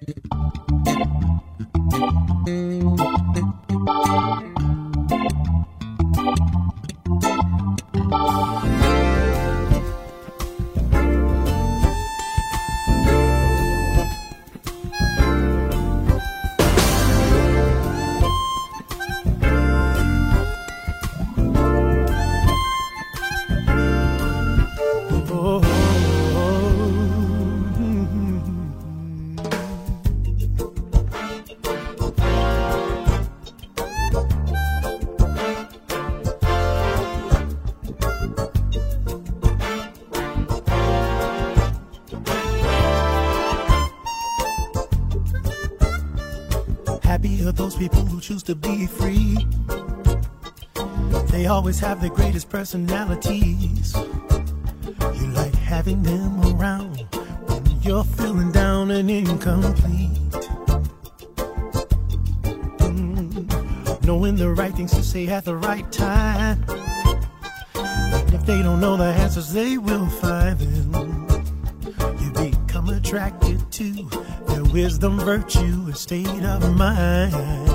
Thank you. Always have the greatest personalities. You like having them around when you're feeling down and incomplete. Mm, knowing the right things to say at the right time. And if they don't know the answers, they will find them. You become attracted to their wisdom, virtue, and state of mind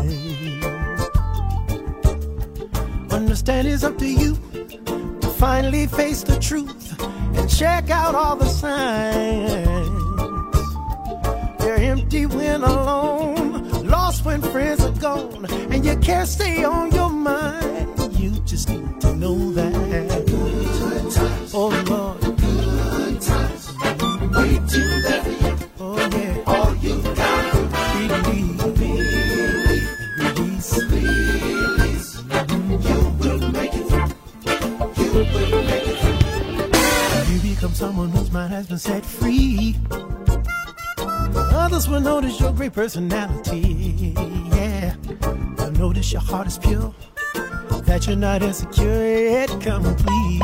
great personality. Yeah, they'll notice your heart is pure, that you're not insecure yet complete.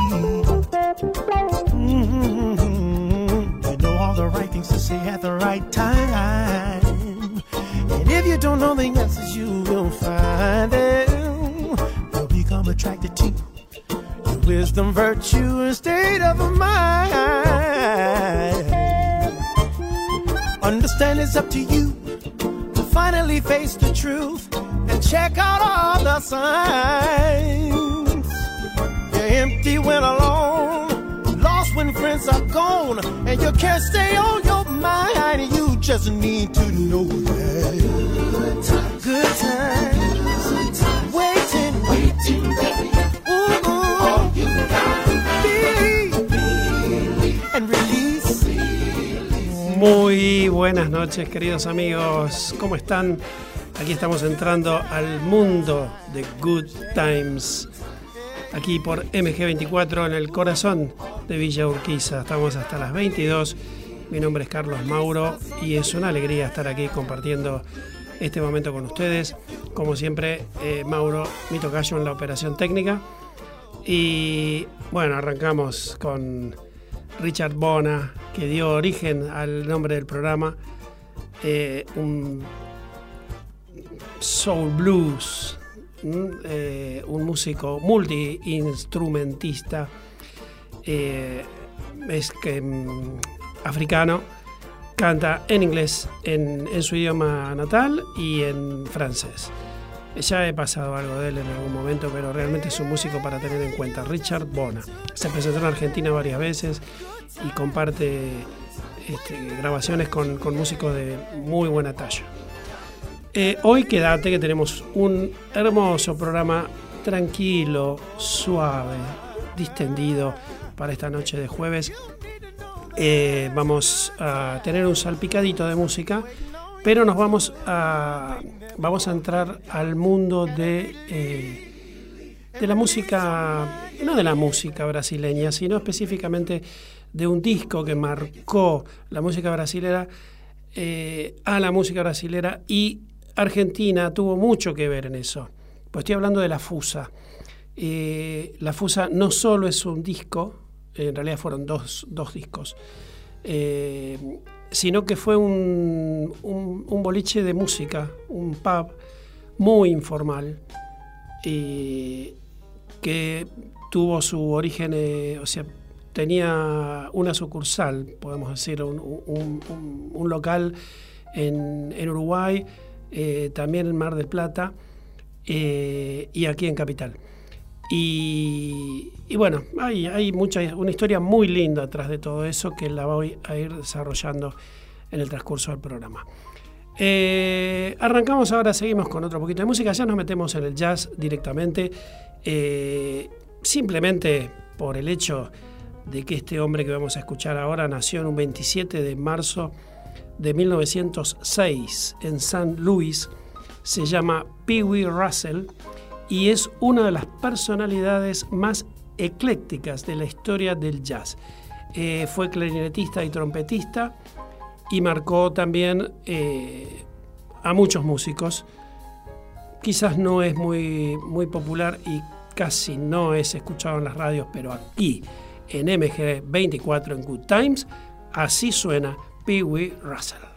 Mm-hmm. You know all the right things to say at the right time. And if you don't know the answers, you will find them. You'll become attracted to your wisdom, virtue, and state of mind. Understand it's up to you finally face the truth and check out all the signs. You're empty when alone, lost when friends are gone, and you can't stay on your mind. You just need to know that. Good times. Good times. Muy buenas noches, queridos amigos. ¿Cómo están? Aquí estamos entrando al mundo de Good Times. Aquí por MG24 en el corazón de Villa Urquiza. Estamos hasta las 22. Mi nombre es Carlos Mauro y es una alegría estar aquí compartiendo este momento con ustedes. Como siempre, eh, Mauro, mi tocayo en la operación técnica. Y bueno, arrancamos con Richard Bona, que dio origen al nombre del programa, eh, un soul blues, eh, un músico multi-instrumentista, eh, es que mm, africano, canta en inglés, en su idioma natal y en francés. Ya he pasado algo de él en algún momento, pero realmente es un músico para tener en cuenta. Richard Bona. Se presentó en Argentina varias veces y comparte este, grabaciones con, músicos de muy buena talla. Eh, hoy quédate que tenemos un hermoso programa tranquilo, suave, distendido para esta noche de jueves. Eh, vamos a tener un salpicadito de música, pero nos vamos a vamos a entrar al mundo de, eh, de la música, no de la música brasileña, sino específicamente de un disco que marcó la música brasilera eh, a la música brasilera y Argentina tuvo mucho que ver en eso. Pues estoy hablando de La Fusa. Eh, la Fusa no solo es un disco, en realidad fueron dos, dos discos sino que fue un, boliche de música, un pub muy informal, y que tuvo su origen, eh, o sea, tenía una sucursal, podemos decir, un, local en, Uruguay, eh, también en Mar del Plata eh, y aquí en Capital. Y, bueno, hay, mucha, una historia muy linda atrás de todo eso que la voy a ir desarrollando en el transcurso del programa. Eh, arrancamos ahora, seguimos con otro poquito de música, ya nos metemos en el jazz directamente, simplemente por el hecho de que este hombre que vamos a escuchar ahora nació en un 27 de marzo de 1906 en St. Louis, se llama Pee Wee Russell y es una de las personalidades más eclécticas de la historia del jazz. Eh, fue clarinetista y trompetista y marcó también eh, a muchos músicos. Quizás no es muy, muy popular y casi no es escuchado en las radios, pero aquí en MG 24 en Good Times, así suena Pee Wee Russell.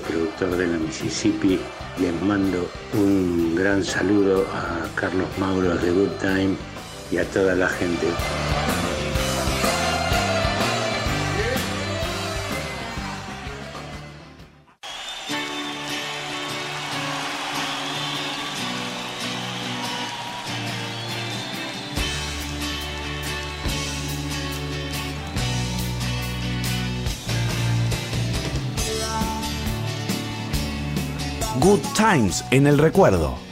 Productor de la Mississippi. Les mando un gran saludo a Carlos Mauro de Good Time y a toda la gente. Times en el recuerdo.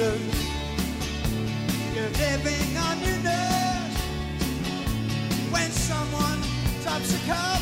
Desert. You're living on your nerves when someone drops a cup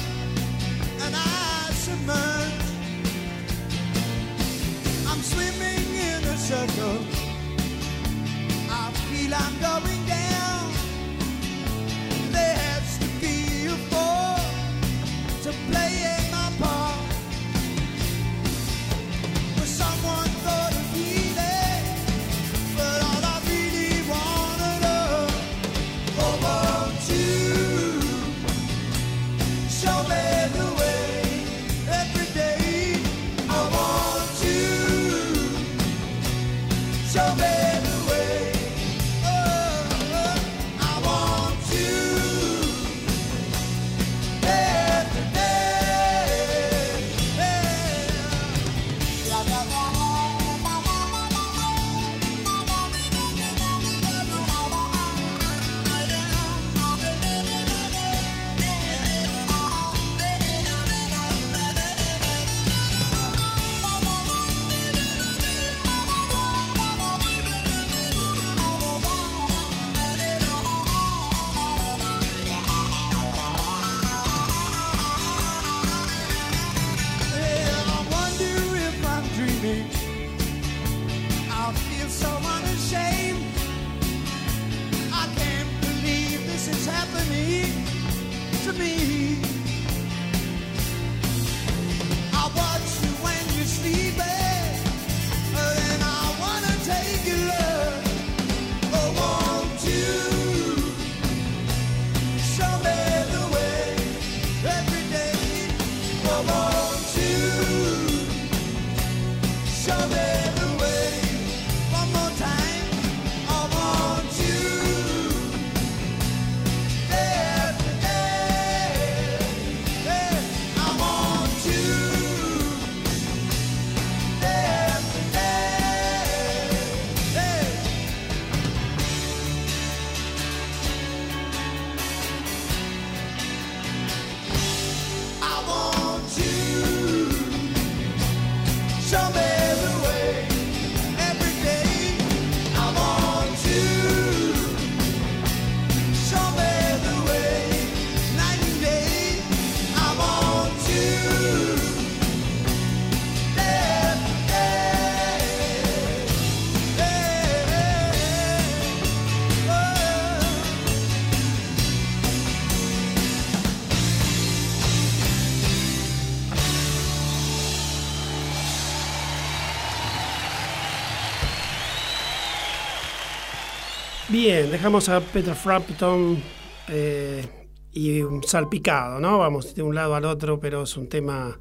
Bien, dejamos a Peter Frampton eh, y salpicado, ¿no? Vamos de un lado al otro, pero es un tema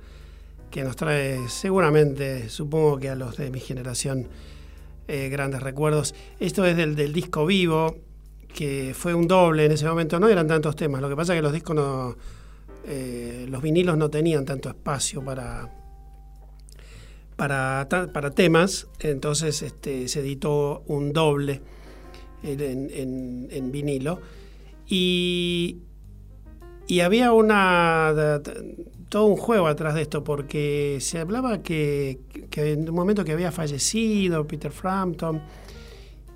que nos trae seguramente, supongo que a los de mi generación, eh, grandes recuerdos. Esto es del, del disco vivo, que fue un doble en ese momento, no eran tantos temas, lo que pasa es que los discos no, eh, los vinilos no tenían tanto espacio para, para, para temas, entonces este, se editó un doble en, vinilo. Y, y había una todo un juego atrás de esto, porque se hablaba que, en un momento que había fallecido Peter Frampton,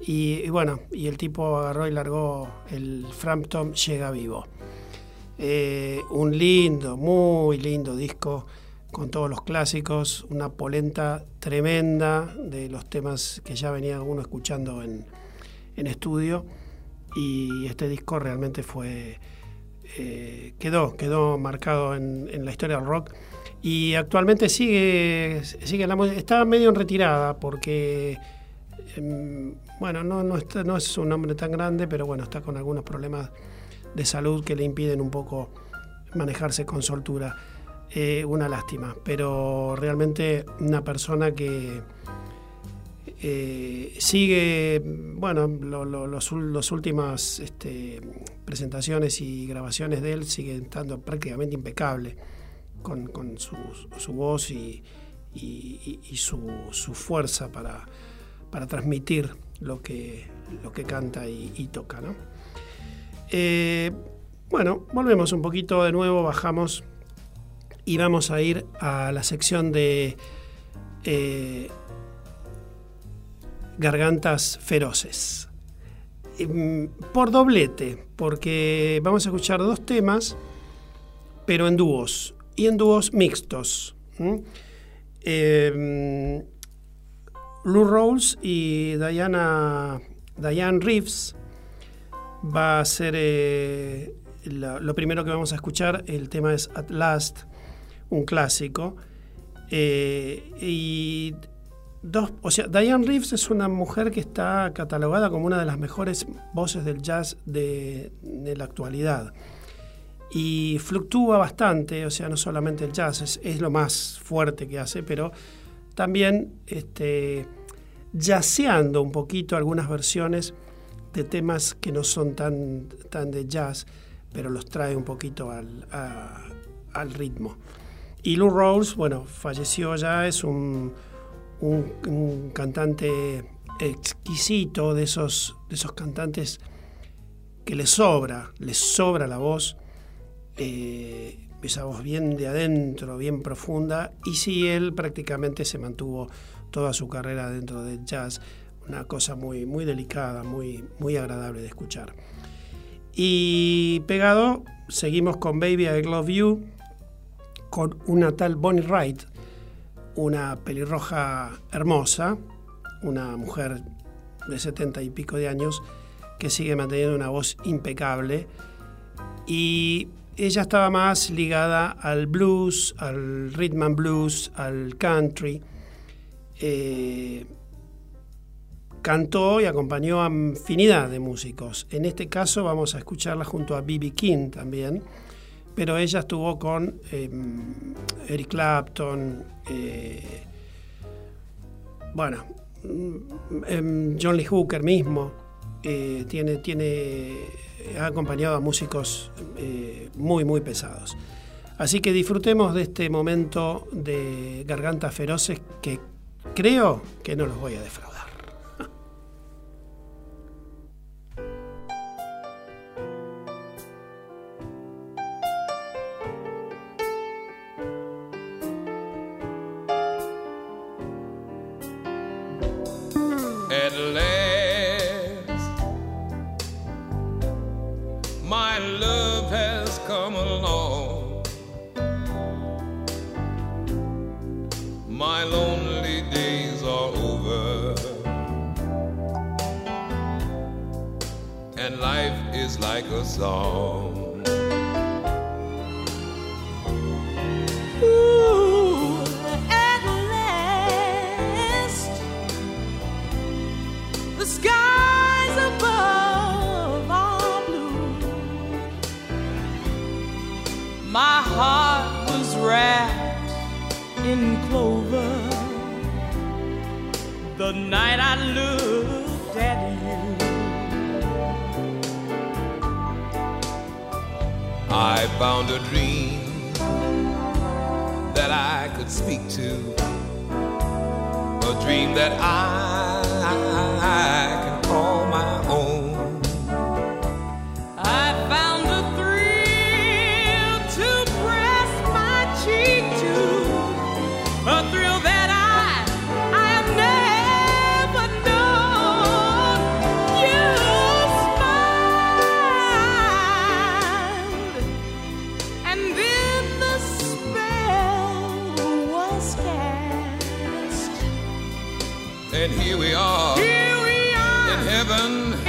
y, y bueno, y el tipo agarró y largó el Frampton Llega Vivo. Eh, un lindo, muy lindo disco con todos los clásicos, una polenta tremenda de los temas que ya venía uno escuchando en, en estudio y este disco realmente fue eh, quedó quedó marcado en, en la historia del rock. Y actualmente sigue sigue la está medio en retirada porque em, bueno no no, está- no es un hombre tan grande pero bueno está con algunos problemas de salud que le impiden un poco manejarse con soltura. Eh, una lástima pero realmente una persona que eh, sigue, bueno, lo- lo- los, los últimas este, presentaciones y grabaciones de él siguen estando prácticamente impecable con, con su, su voz y, y- su, su fuerza para, para transmitir lo que, lo que canta y, y toca. ¿no? Eh, bueno, volvemos un poquito de nuevo, bajamos y vamos a ir a la sección de... eh, Gargantas Feroces. Em, Por doblete, porque vamos a escuchar dos temas, pero en dúos, y en dúos mixtos. Em, Lou Rawls y Diana, Diane Reeves va a ser eh, lo primero que vamos a escuchar. El tema es At Last, un clásico. Eh, y dos, o sea, Diane Reeves es una mujer que está catalogada como una de las mejores voces del jazz de, de la actualidad. Y fluctúa bastante, o sea, no solamente el jazz, es, es lo más fuerte que hace, pero también este, jazzeando un poquito algunas versiones de temas que no son tan, tan de jazz, pero los trae un poquito al, al ritmo. Y Lou Rawls, bueno, falleció ya, es un, un- cantante exquisito, de esos, de esos cantantes que le sobra, le sobra la voz, eh, esa voz bien de adentro, bien profunda, y sí, él prácticamente se mantuvo toda su carrera dentro del jazz, una cosa muy, muy delicada, muy, muy agradable de escuchar. Y pegado, seguimos con Baby I Love You, con una tal Bonnie Wright, una pelirroja hermosa, una mujer de setenta y pico de años que sigue manteniendo una voz impecable y ella estaba más ligada al blues, al rhythm and blues, al country. Eh, cantó y acompañó a infinidad de músicos. En este caso vamos a escucharla junto a B.B. King también, pero ella estuvo con eh, Eric Clapton, eh, bueno, mm, em, John Lee Hooker mismo, eh, tiene, tiene, ha acompañado a músicos eh, muy, muy pesados. Así que disfrutemos de este momento de gargantas feroces que creo que no los voy a defraudar.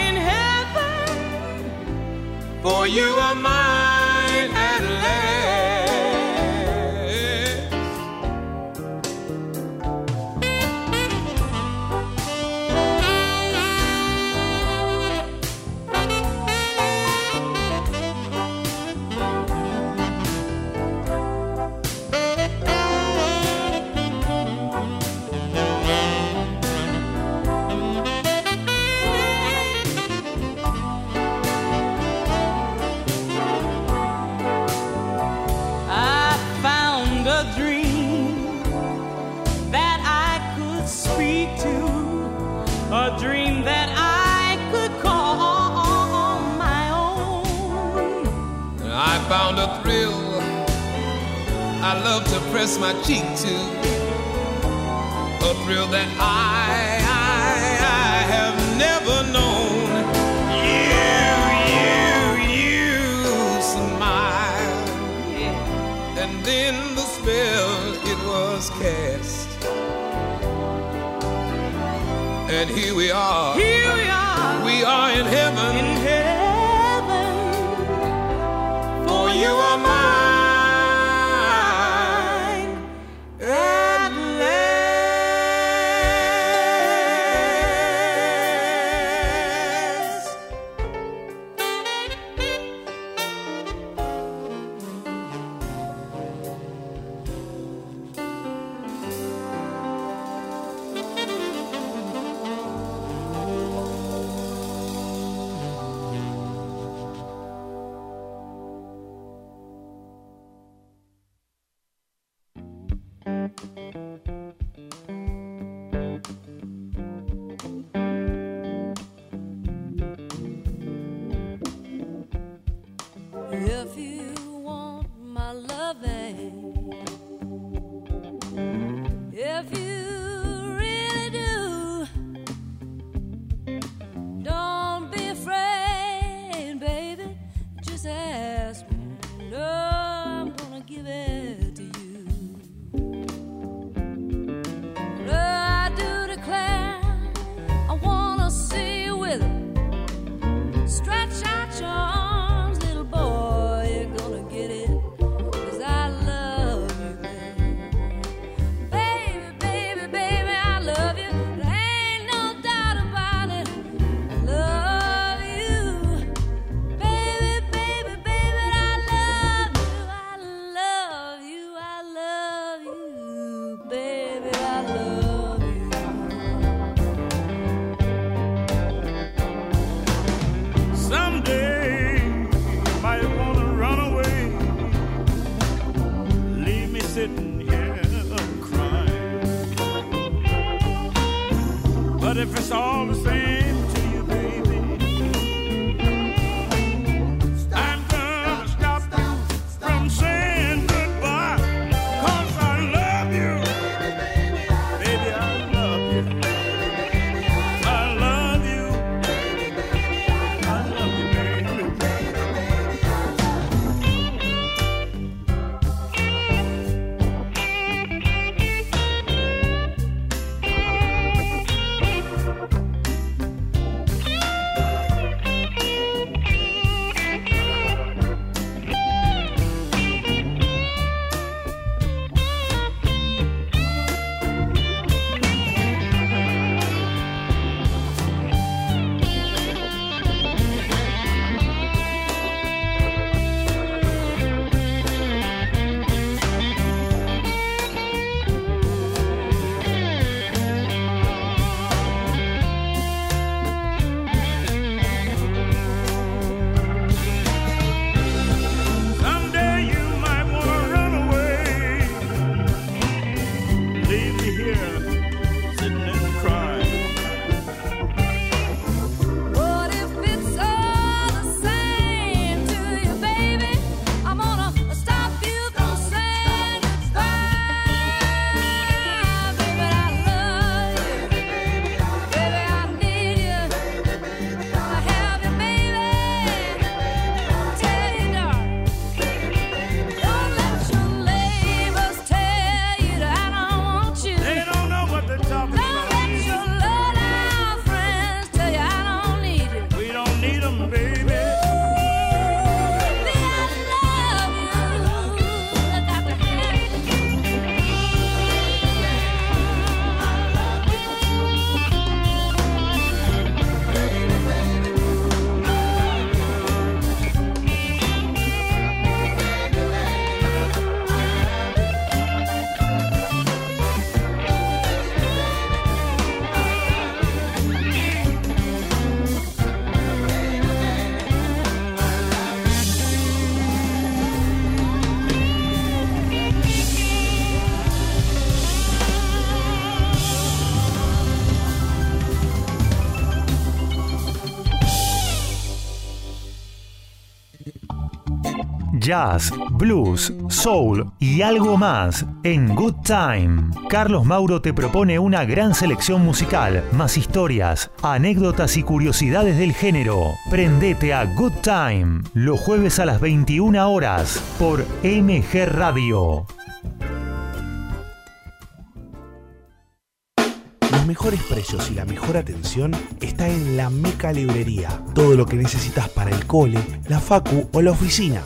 In heaven. for you are mine press my cheek to a thrill that I, I, I have never known. You, you, you smile, and then the spell it was cast, and here we are. Here we are. We are in heaven. In heaven. For you are mine. jazz, blues, soul y algo más en Good Time. Carlos Mauro te propone una gran selección musical, más historias, anécdotas y curiosidades del género. Prendete a Good Time los jueves a las 21 horas por MG Radio. Los mejores precios y la mejor atención está en la Meca Librería. Todo lo que necesitas para el cole, la facu o la oficina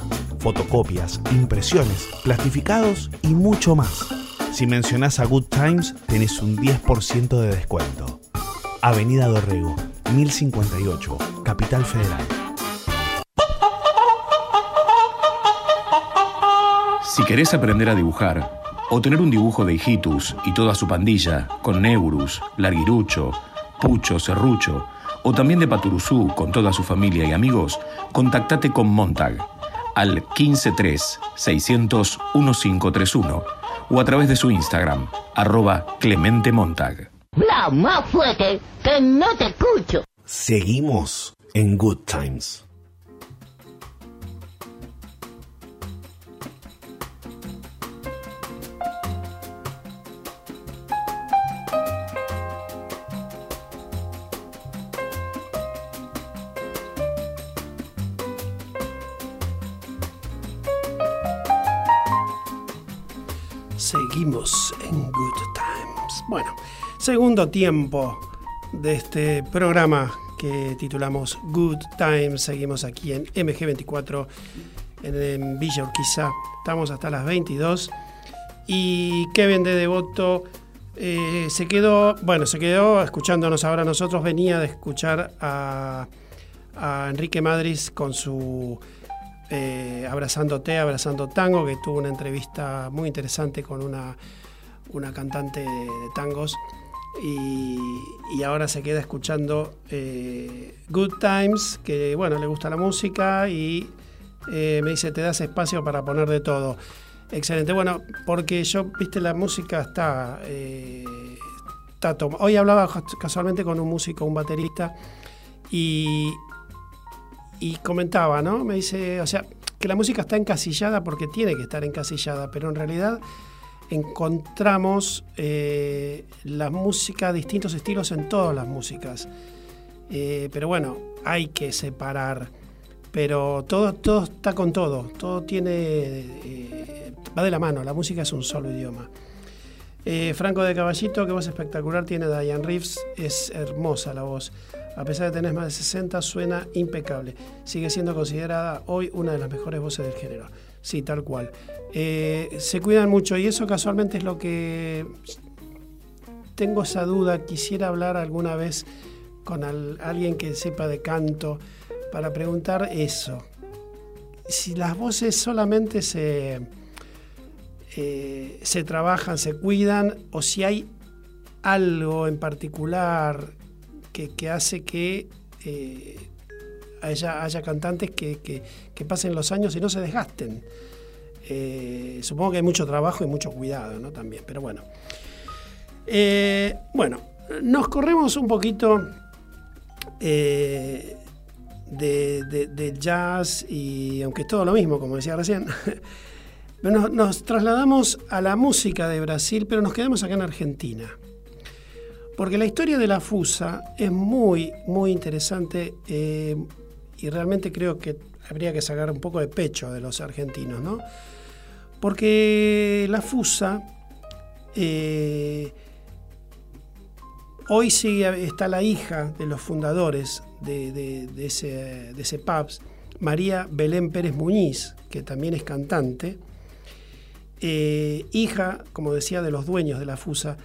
Fotocopias, impresiones, plastificados y mucho más. Si mencionás a Good Times, tenés un 10% de descuento. Avenida Dorrego, 1058, Capital Federal. Si querés aprender a dibujar, o tener un dibujo de Hijitus y toda su pandilla, con Neurus, Larguirucho, Pucho, Serrucho, o también de Paturuzú con toda su familia y amigos, contactate con Montag al 153 600 1531 o a través de su Instagram, arroba Clemente Montag. Bla, más fuerte, que no te escucho. Seguimos en Good Times. Seguimos en Good Times. Bueno, segundo tiempo de este programa que titulamos Good Times. Seguimos aquí en MG24 en, Villa Urquiza. Estamos hasta las 22. Y Kevin de Devoto eh, se quedó, bueno, se quedó escuchándonos ahora. Nosotros venía de escuchar a, a Enrique Madris con su eh, Abrazándote, Abrazando Tango, que tuvo una entrevista muy interesante con una, una cantante de, tangos. Y, y ahora se queda escuchando eh, Good Times, que bueno, le gusta la música y eh, me dice, te das espacio para poner de todo. Excelente, bueno, porque yo, viste, la música está... eh, está Hoy hablaba casualmente con un músico, un baterista, y, y comentaba, ¿no? Me dice, o sea, que la música está encasillada porque tiene que estar encasillada, pero en realidad encontramos eh, la música, distintos estilos en todas las músicas. Eh, pero bueno, hay que separar. Pero todo, todo está con todo, todo tiene, eh, va de la mano, la música es un solo idioma. Eh, Franco de Caballito, que voz espectacular tiene Diane Reeves, es hermosa la voz. A pesar de tener más de 60, suena impecable. Sigue siendo considerada hoy una de las mejores voces del género. Sí, tal cual. Eh, se cuidan mucho y eso casualmente es lo que tengo esa duda. Quisiera hablar alguna vez con al- alguien que sepa de canto para preguntar eso. Si las voces solamente se, eh, se trabajan, se cuidan, o si hay algo en particular que, hace que eh, haya, cantantes que, pasen los años y no se desgasten. Eh, supongo que hay mucho trabajo y mucho cuidado, ¿no? También, pero bueno. Eh, bueno, nos corremos un poquito de jazz y aunque es todo lo mismo, como decía recién, nos, nos trasladamos a la música de Brasil, pero nos quedamos acá en Argentina. Porque la historia de la Fusa es muy, muy interesante eh, y realmente creo que habría que sacar un poco de pecho de los argentinos, ¿no? Porque la Fusa eh, hoy sigue, está la hija de los fundadores de, ese, de ese María Belén Pérez Muñiz, que también es cantante, eh, hija, como decía, de los dueños de la FUSA.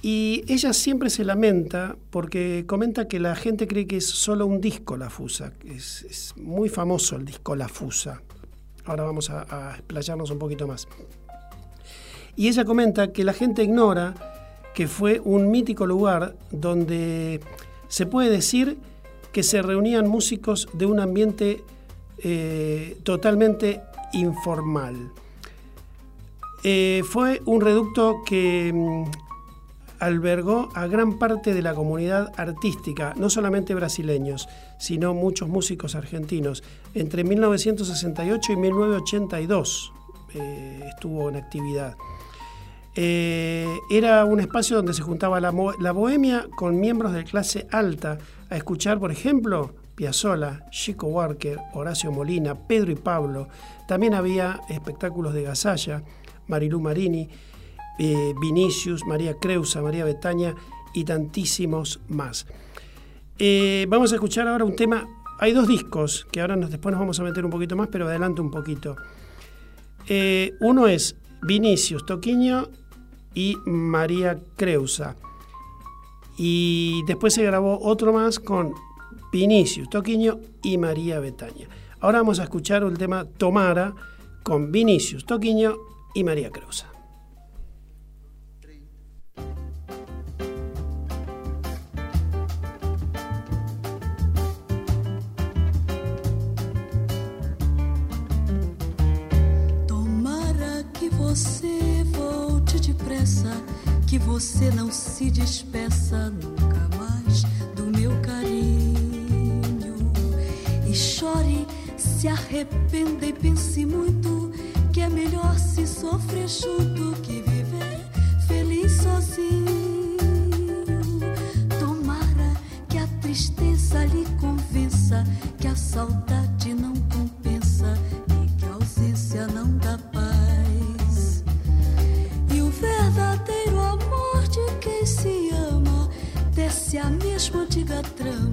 Y ella siempre se lamenta porque comenta que la gente cree que es solo un disco la FUSA. Es, muy famoso el disco La FUSA. Ahora vamos a, a explayarnos un poquito más. Y ella comenta que la gente ignora que fue un mítico lugar donde se puede decir que se reunían músicos de un ambiente eh, totalmente informal. Eh, fue un reducto que mm, albergó a gran parte de la comunidad artística, no solamente brasileños, sino muchos músicos argentinos. Entre 1968 y 1982 eh, estuvo en actividad. Eh, era un espacio donde se juntaba la, bohemia con miembros de clase alta a escuchar, por ejemplo, Piazzolla, Chico Walker, Horacio Molina, Pedro y Pablo. También había espectáculos de Gasalla, Marilú Marini, eh, Vinicius, María Creusa, María Betania y tantísimos más. Eh, vamos a escuchar ahora un tema. Hay dos discos que ahora nos, después nos vamos a meter un poquito más, pero adelanto un poquito. Eh, uno es Vinicius Toquiño y María Creusa. Y después se grabó otro más con Vinicius Toquiño y María Betaña. Ahora vamos a escuchar el tema Tomara con Vinicius Toquiño y María Creusa. Que você não se despeça nunca mais do meu carinho. E chore, se arrependa e pense muito que é melhor se sofrer junto que viver feliz sozinho. Tomara que a tristeza lhe convença que a saudade não mesma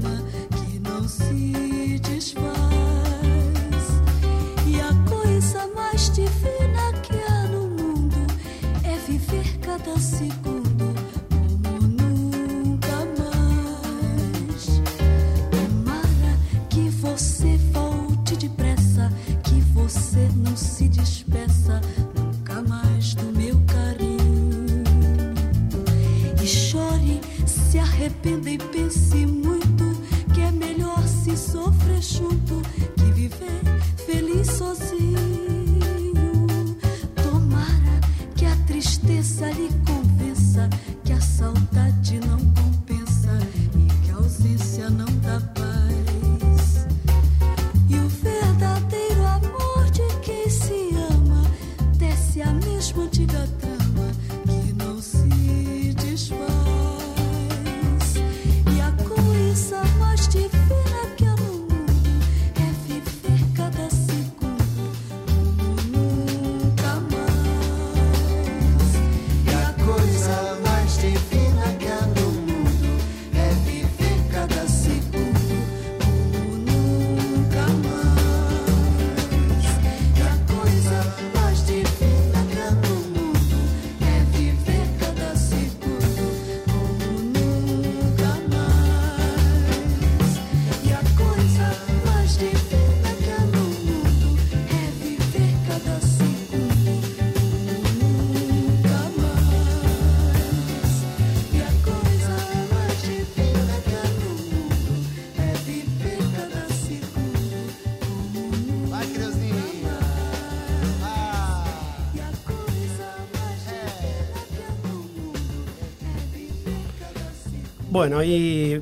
Bueno, ahí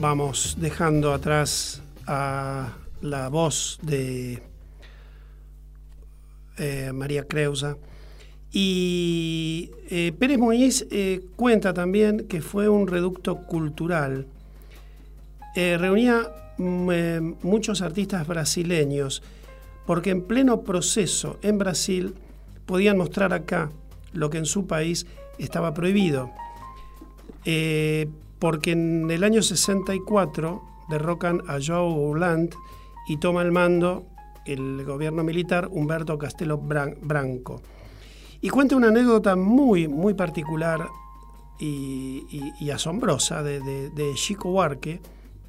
vamos dejando atrás a la voz de eh, María Creusa. Y eh, Pérez Muñiz eh, cuenta también que fue un reducto cultural. Eh, reunía mm, muchos artistas brasileños, porque en pleno proceso en Brasil podían mostrar acá lo que en su país estaba prohibido. Eh, porque en el año 64 derrocan a João Hollande y toma el mando el gobierno militar Humberto Castelo Bran- Branco. Y cuenta una anécdota muy, muy particular y, asombrosa de Chico Huarque,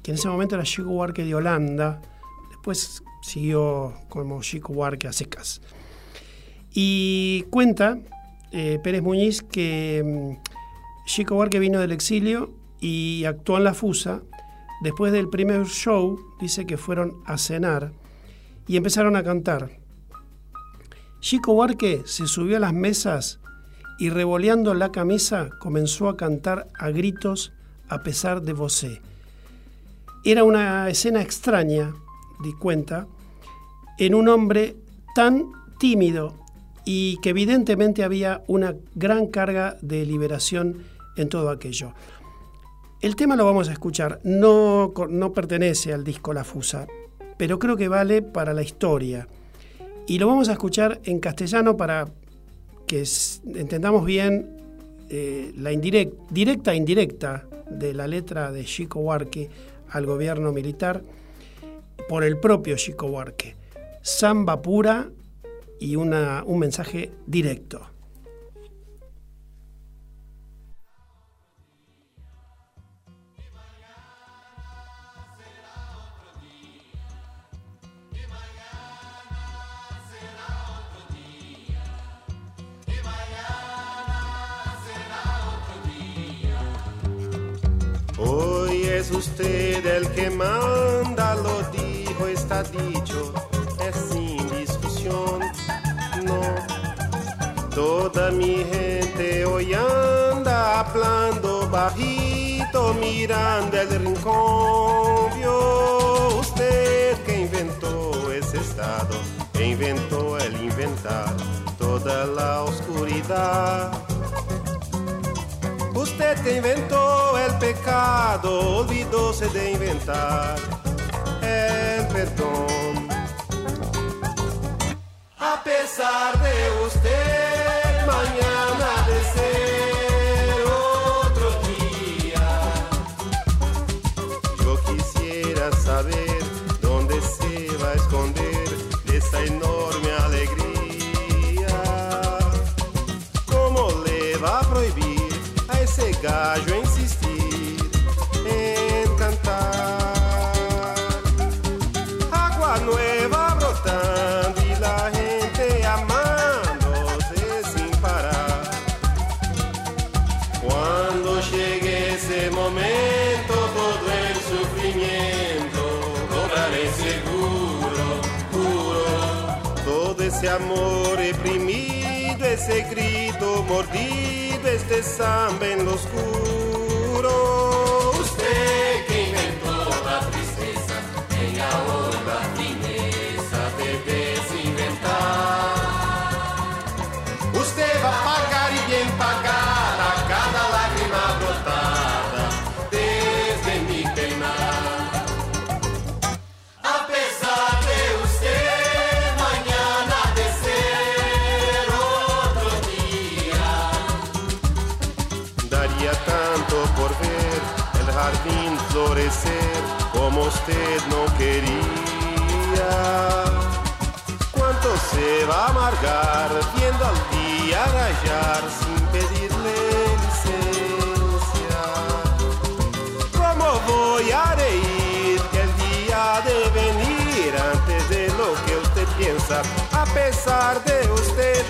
que en ese momento era Chico Huarque de Holanda, después siguió como Chico Huarque a secas. Y cuenta eh, Pérez Muñiz que mm, Chico Huarque vino del exilio y actuó en la Fusa. Después del primer show, dice que fueron a cenar y empezaron a cantar. Chico Huarque se subió a las mesas y revoleando la camisa comenzó a cantar a gritos a pesar de vocé. Era una escena extraña, di cuenta, en un hombre tan tímido y que evidentemente había una gran carga de liberación en todo aquello. El tema lo vamos a escuchar, no, no pertenece al disco La Fusa, pero creo que vale para la historia. Y lo vamos a escuchar en castellano para que entendamos bien eh, la indirec- directa e indirecta de la letra de Chico Huarque al gobierno militar por el propio Chico Huarque. Samba pura y una, un mensaje directo. Es usted el que manda, lo dijo, está dicho, es sin discusión, no. Toda mi gente hoy anda hablando bajito, mirando el rincón. Vio usted que inventó ese estado, inventó el inventar toda la oscuridad. Que inventó el pecado, olvidóse de inventar el perdón. A pesar de usted, mañana gallo insistir en cantar? Agua nueva brotando y la gente amándose sin parar. Cuando llegue ese momento, todo el sufrimiento cobraré seguro, juro. Todo ese amor reprimido, ese grito mordido, este samba en lo usted no quería. ¿Cuánto se va a amargar viendo al día rayar sin pedirle licencia? ¿Cómo voy a reír que el día de venir antes de lo que usted piensa? A pesar de usted,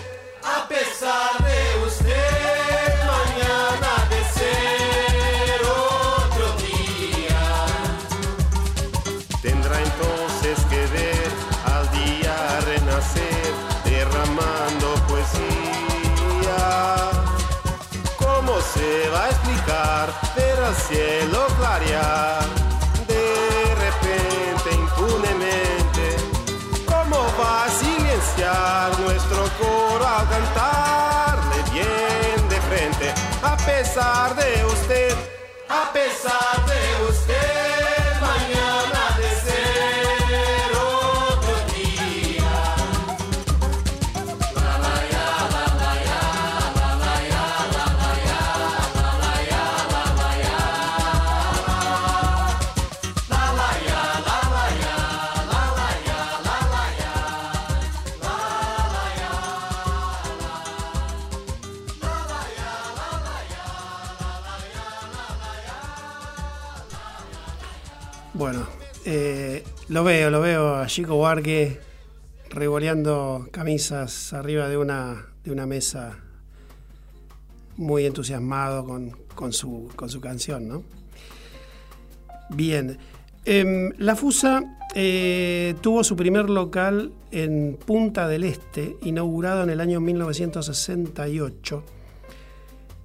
al cielo clarear de repente, impunemente? ¿Cómo va a silenciar nuestro coro al cantarle bien de frente? A pesar de usted, a pesar de usted, Bueno, eh, lo veo, lo veo a Chico Huarque revoleando camisas arriba de una, de una mesa, muy entusiasmado con, con su, con su canción, ¿no? Bien, em, la FUSA eh, tuvo su primer local en Punta del Este, inaugurado en el año 1968,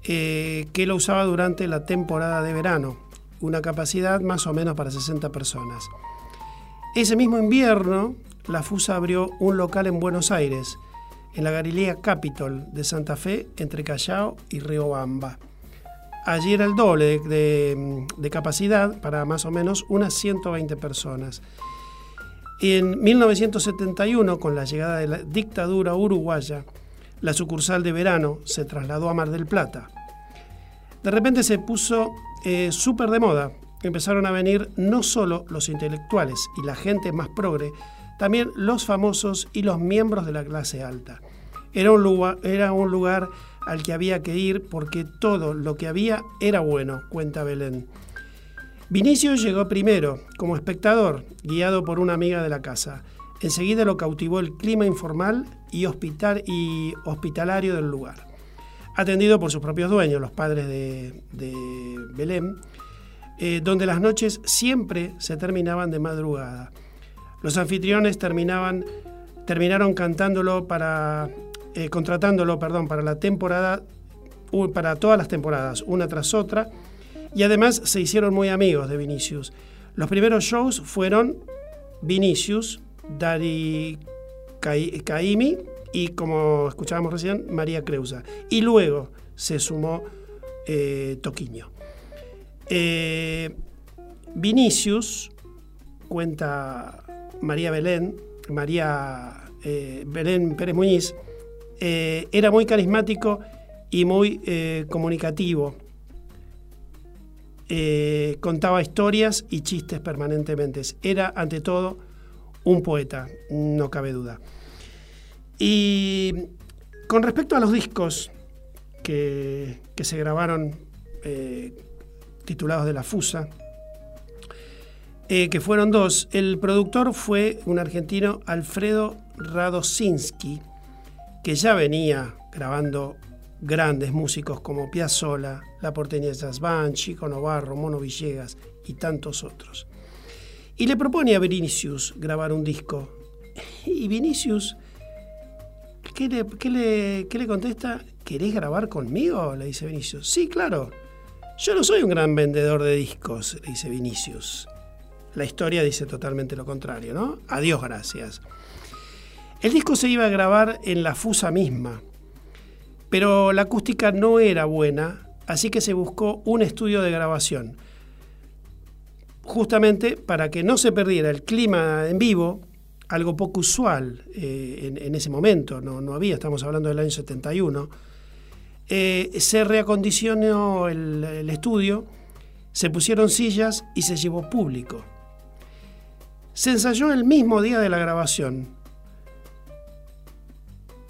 eh, que lo usaba durante la temporada de verano, una capacidad más o menos para 60 personas. Ese mismo invierno, la FUSA abrió un local en Buenos Aires, en la Galilea Capitol de Santa Fe, entre Callao y Riobamba. Allí era el doble de, de- capacidad para más o menos unas 120 personas. En 1971, con la llegada de la dictadura uruguaya, la sucursal de verano se trasladó a Mar del Plata. De repente se puso eh, súper de moda. Empezaron a venir no solo los intelectuales y la gente más progre, también los famosos y los miembros de la clase alta. Era un lugar, era un lugar al que había que ir porque todo lo que había era bueno, cuenta Belén. Vinicio llegó primero, como espectador, guiado por una amiga de la casa. Enseguida lo cautivó el clima informal y, hospital, y hospitalario del lugar. Atendido por sus propios dueños, los padres de, de Belén, eh, donde las noches siempre se terminaban de madrugada. Los anfitriones terminaban, terminaron cantándolo para, eh, contratándolo, perdón, para la temporada, para todas las temporadas, una tras otra, y además se hicieron muy amigos de Vinicius. Los primeros shows fueron Vinicius, Dari Cai- Caimi y, como escuchábamos recién, María Creusa. Y luego se sumó eh, Toquiño. Eh, Vinicius, cuenta María Belén, María eh, Belén Pérez Muñiz, era muy carismático y muy comunicativo. Contaba historias y chistes permanentemente. Era, ante todo, un poeta, no cabe duda. Y con respecto a los discos que, se grabaron eh, titulados de La Fusa, eh, que fueron dos, el productor fue un argentino, Alfredo Radosinski, que ya venía grabando grandes músicos como Piazzolla, La Porteña Jazz Band, Chico Novarro, Mono Villegas y tantos otros. Y le propone a Vinicius grabar un disco. Y Vinicius, ¿qué le, contesta? ¿Querés grabar conmigo? Le dice Vinicius. Sí, claro. Yo no soy un gran vendedor de discos, le dice Vinicius. La historia dice totalmente lo contrario, ¿no? Adiós, gracias. El disco se iba a grabar en la Fusa misma, pero la acústica no era buena, así que se buscó un estudio de grabación. Justamente para que no se perdiera el clima en vivo, algo poco usual eh, en, ese momento, no, había, estamos hablando del año 71, eh, se reacondicionó el, el estudio, se pusieron sillas y se llevó público. Se ensayó el mismo día de la grabación,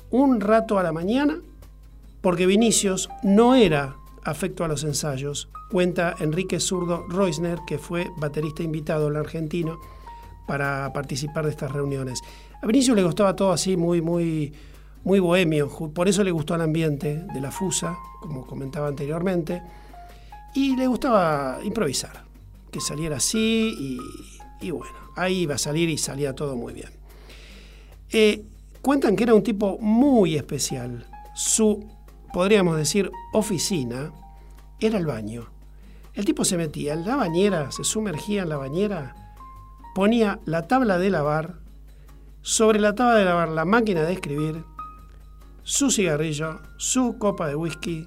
un rato a la mañana, porque Vinicius no era afecto a los ensayos, cuenta Enrique Zurdo Reusner, que fue baterista invitado al argentino para participar de estas reuniones. A Vinicius le gustaba todo así, muy, muy, muy bohemio, por eso le gustó el ambiente de la fusa, como comentaba anteriormente, y le gustaba improvisar, que saliera así y, y bueno, ahí iba a salir y salía todo muy bien. Eh, cuentan que era un tipo muy especial. Su, podríamos decir, oficina era el baño. El tipo se metía en la bañera, se sumergía en la bañera, ponía la tabla de lavar, sobre la tabla de lavar la máquina de escribir, su cigarrillo, su copa de whisky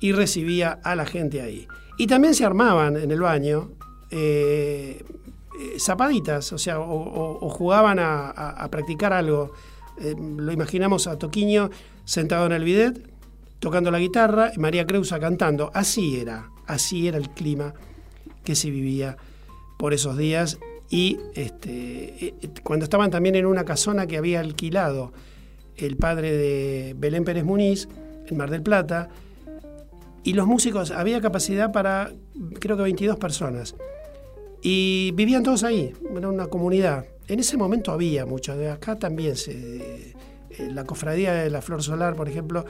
y recibía a la gente ahí. Y también se armaban en el baño eh, eh, zapaditas, o sea, o, jugaban a practicar algo. Eh, lo imaginamos a Toquiño sentado en el bidet, tocando la guitarra, y María Creusa cantando. Así era, así era el clima que se vivía por esos días. Y este, eh, eh, cuando estaban también en una casona que había alquilado el padre de Belén Pérez Muniz, en Mar del Plata, y los músicos, había capacidad para creo que 22 personas. Y vivían todos ahí, era una comunidad. En ese momento había mucho, de acá también se... eh, La cofradía de la Flor Solar, por ejemplo,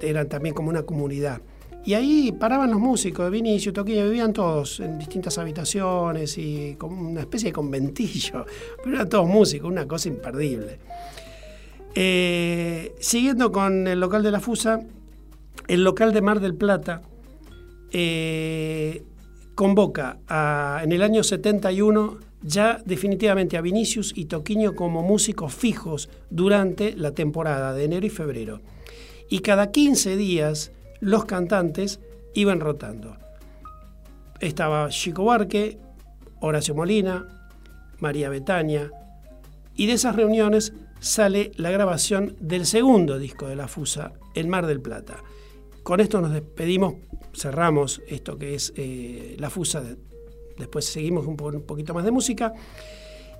eran también como una comunidad. Y ahí paraban los músicos de Vinicio, Toquilla, vivían todos en distintas habitaciones y como una especie de conventillo, pero eran todos músicos, una cosa imperdible. Eh, siguiendo con el local de la Fusa, el local de Mar del Plata eh, convoca en el año 71 ya definitivamente a Vinicius y Toquiño como músicos fijos durante la temporada de enero y febrero. Y cada 15 días los cantantes iban rotando. Estaba Chico Barque, Horacio Molina, María Betania, y de esas reuniones sale la grabación del segundo disco de La Fusa, en Mar del Plata. con esto nos despedimos, cerramos esto que es eh, la fusa. de- después seguimos un, un poquito más de música.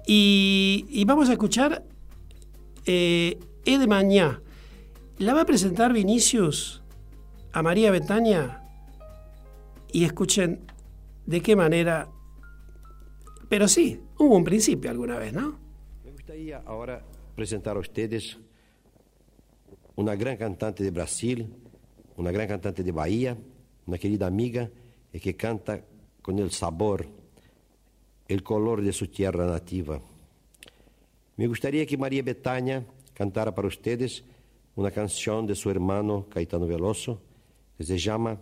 Y, vamos a escuchar eh, de Mañá. La va a presentar Vinicius a María Betania y escuchen de qué manera. Pero sí, hubo un principio alguna vez, ¿no? Me gustaría ahora presentar a ustedes una gran cantante de Brasil, una gran cantante de Bahía, una querida amiga y que canta con el sabor, el color de su tierra nativa. Me gustaría que María Betania cantara para ustedes una canción de su hermano Caetano Veloso se llama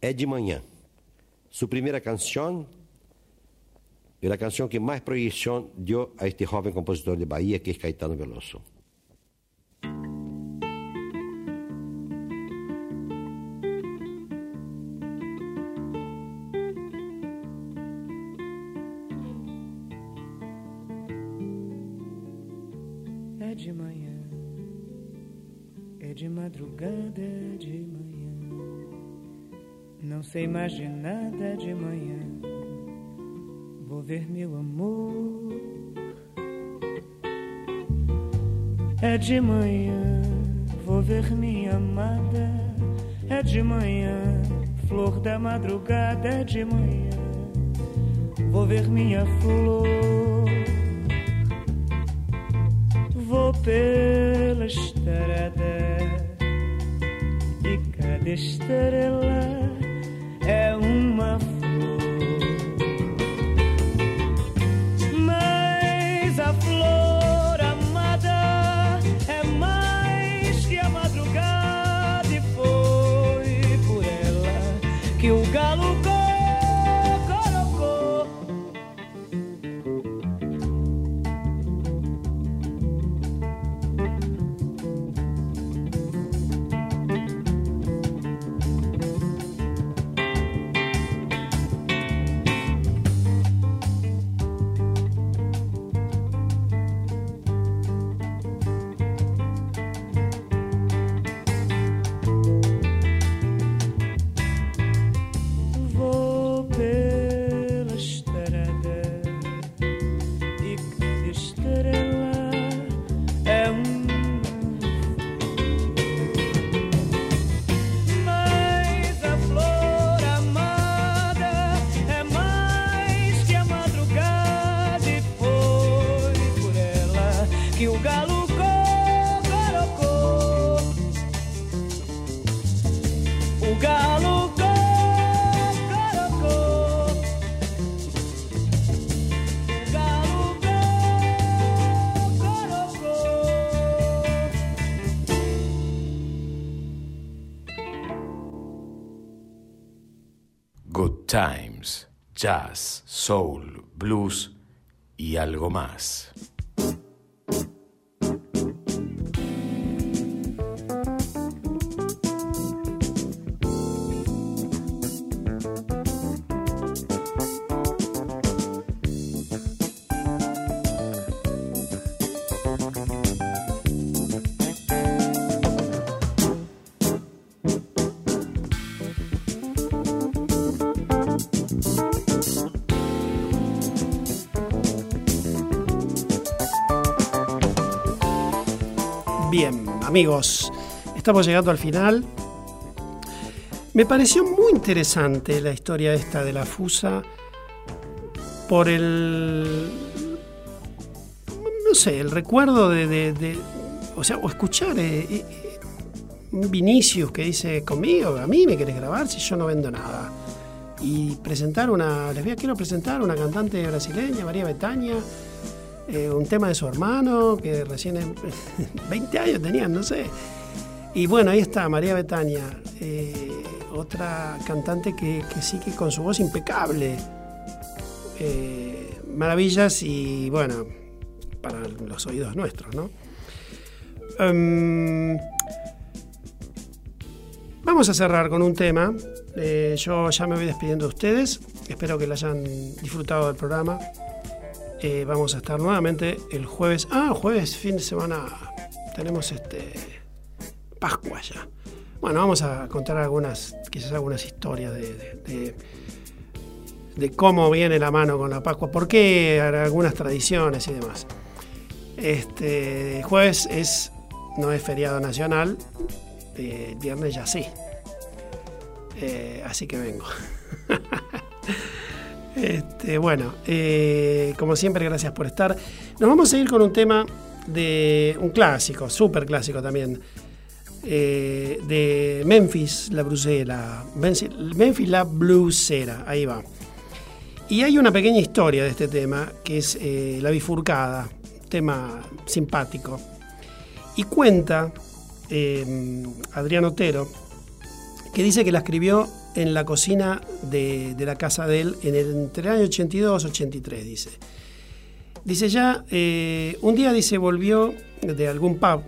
É de Manhã. Su primera canción y la canción que más proyección dio a este joven compositor de Bahía, que es Caetano Veloso. É de manhã, é de madrugada, é de manhã. Não sei mais de nada de manhã. Vou ver meu amor. É de manhã, vou ver minha amada. É de manhã, flor da madrugada. É de manhã, vou ver minha flor. Vou pela estrada e cada estrela é uma Times, Jazz, Soul, Blues y algo más. Amigos, estamos llegando al final. Me pareció muy interesante la historia esta de la fusa por el, no sé, el recuerdo de, o sea, o escuchar eh, eh, un Vinicius que dice conmigo, a mí me querés grabar si yo no vendo nada. Y presentar una, les voy a quiero presentar una cantante brasileña, María Betania, eh, un tema de su hermano, que recién en- 20 años tenían, no sé. Y bueno, ahí está María Betania, eh, otra cantante que, que sí que con su voz impecable. eh, maravillas y bueno, para los oídos nuestros, ¿no? Em, vamos a cerrar con un tema. Yo ya me voy despidiendo de ustedes. Espero que lo hayan disfrutado del programa. Eh, vamos a estar nuevamente el jueves. Ah, jueves, fin de semana. Tenemos este. Pascua ya. Bueno, vamos a contar algunas, quizás algunas historias de, de- cómo viene la mano con la Pascua, por qué algunas tradiciones y demás. Este jueves es, no es feriado nacional, eh, viernes ya sí. Eh, así que vengo. Este, bueno, eh, como siempre, gracias por estar. Nos vamos a ir con un tema de un clásico, súper clásico también, eh, de Memphis, la blusera. Memphis, la blusera, ahí va. Y hay una pequeña historia de este tema, que es eh, La bifurcada, tema simpático. Y cuenta Adrián Otero, que dice que la escribió en la cocina de, de la casa de él en el, entre el año 82 y 83, dice. Dice ya, eh, un día dice, volvió de algún pub,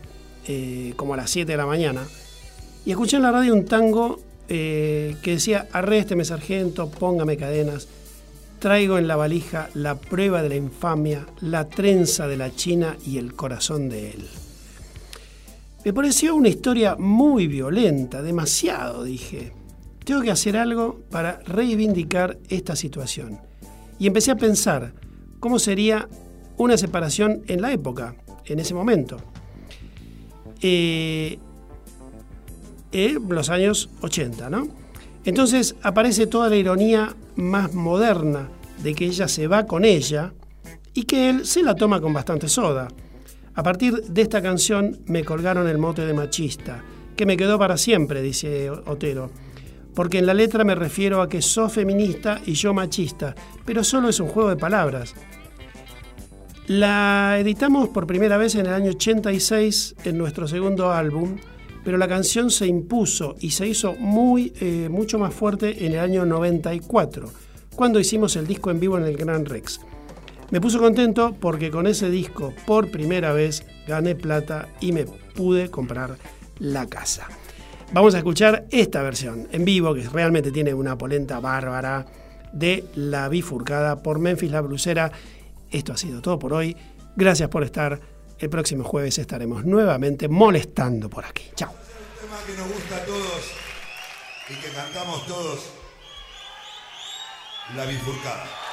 eh, como a las 7 de la mañana, y escuché en la radio un tango eh, que decía, arrésteme sargento, póngame cadenas, traigo en la valija la prueba de la infamia, la trenza de la China y el corazón de él. Me pareció una historia muy violenta, demasiado, dije. Tengo que hacer algo para reivindicar esta situación. Y empecé a pensar cómo sería una separación en la época, en ese momento. Eh, en los años 80, ¿no? Entonces aparece toda la ironía más moderna de que ella se va con ella y que él se la toma con bastante soda. A partir de esta canción me colgaron el mote de machista, que me quedó para siempre, dice Otero, porque en la letra me refiero a que sos feminista y yo machista, pero solo es un juego de palabras. La editamos por primera vez en el año 86 en nuestro segundo álbum, pero la canción se impuso y se hizo muy, eh, mucho más fuerte en el año 94, cuando hicimos el disco en vivo en el Gran Rex. Me puso contento porque con ese disco por primera vez gané plata y me pude comprar la casa. Vamos a escuchar esta versión en vivo que realmente tiene una polenta bárbara de La Bifurcada por Memphis La Blusera. Esto ha sido todo por hoy. Gracias por estar. El próximo jueves estaremos nuevamente molestando por aquí. Chao. Tema que nos gusta a todos y que cantamos todos. La bifurcada.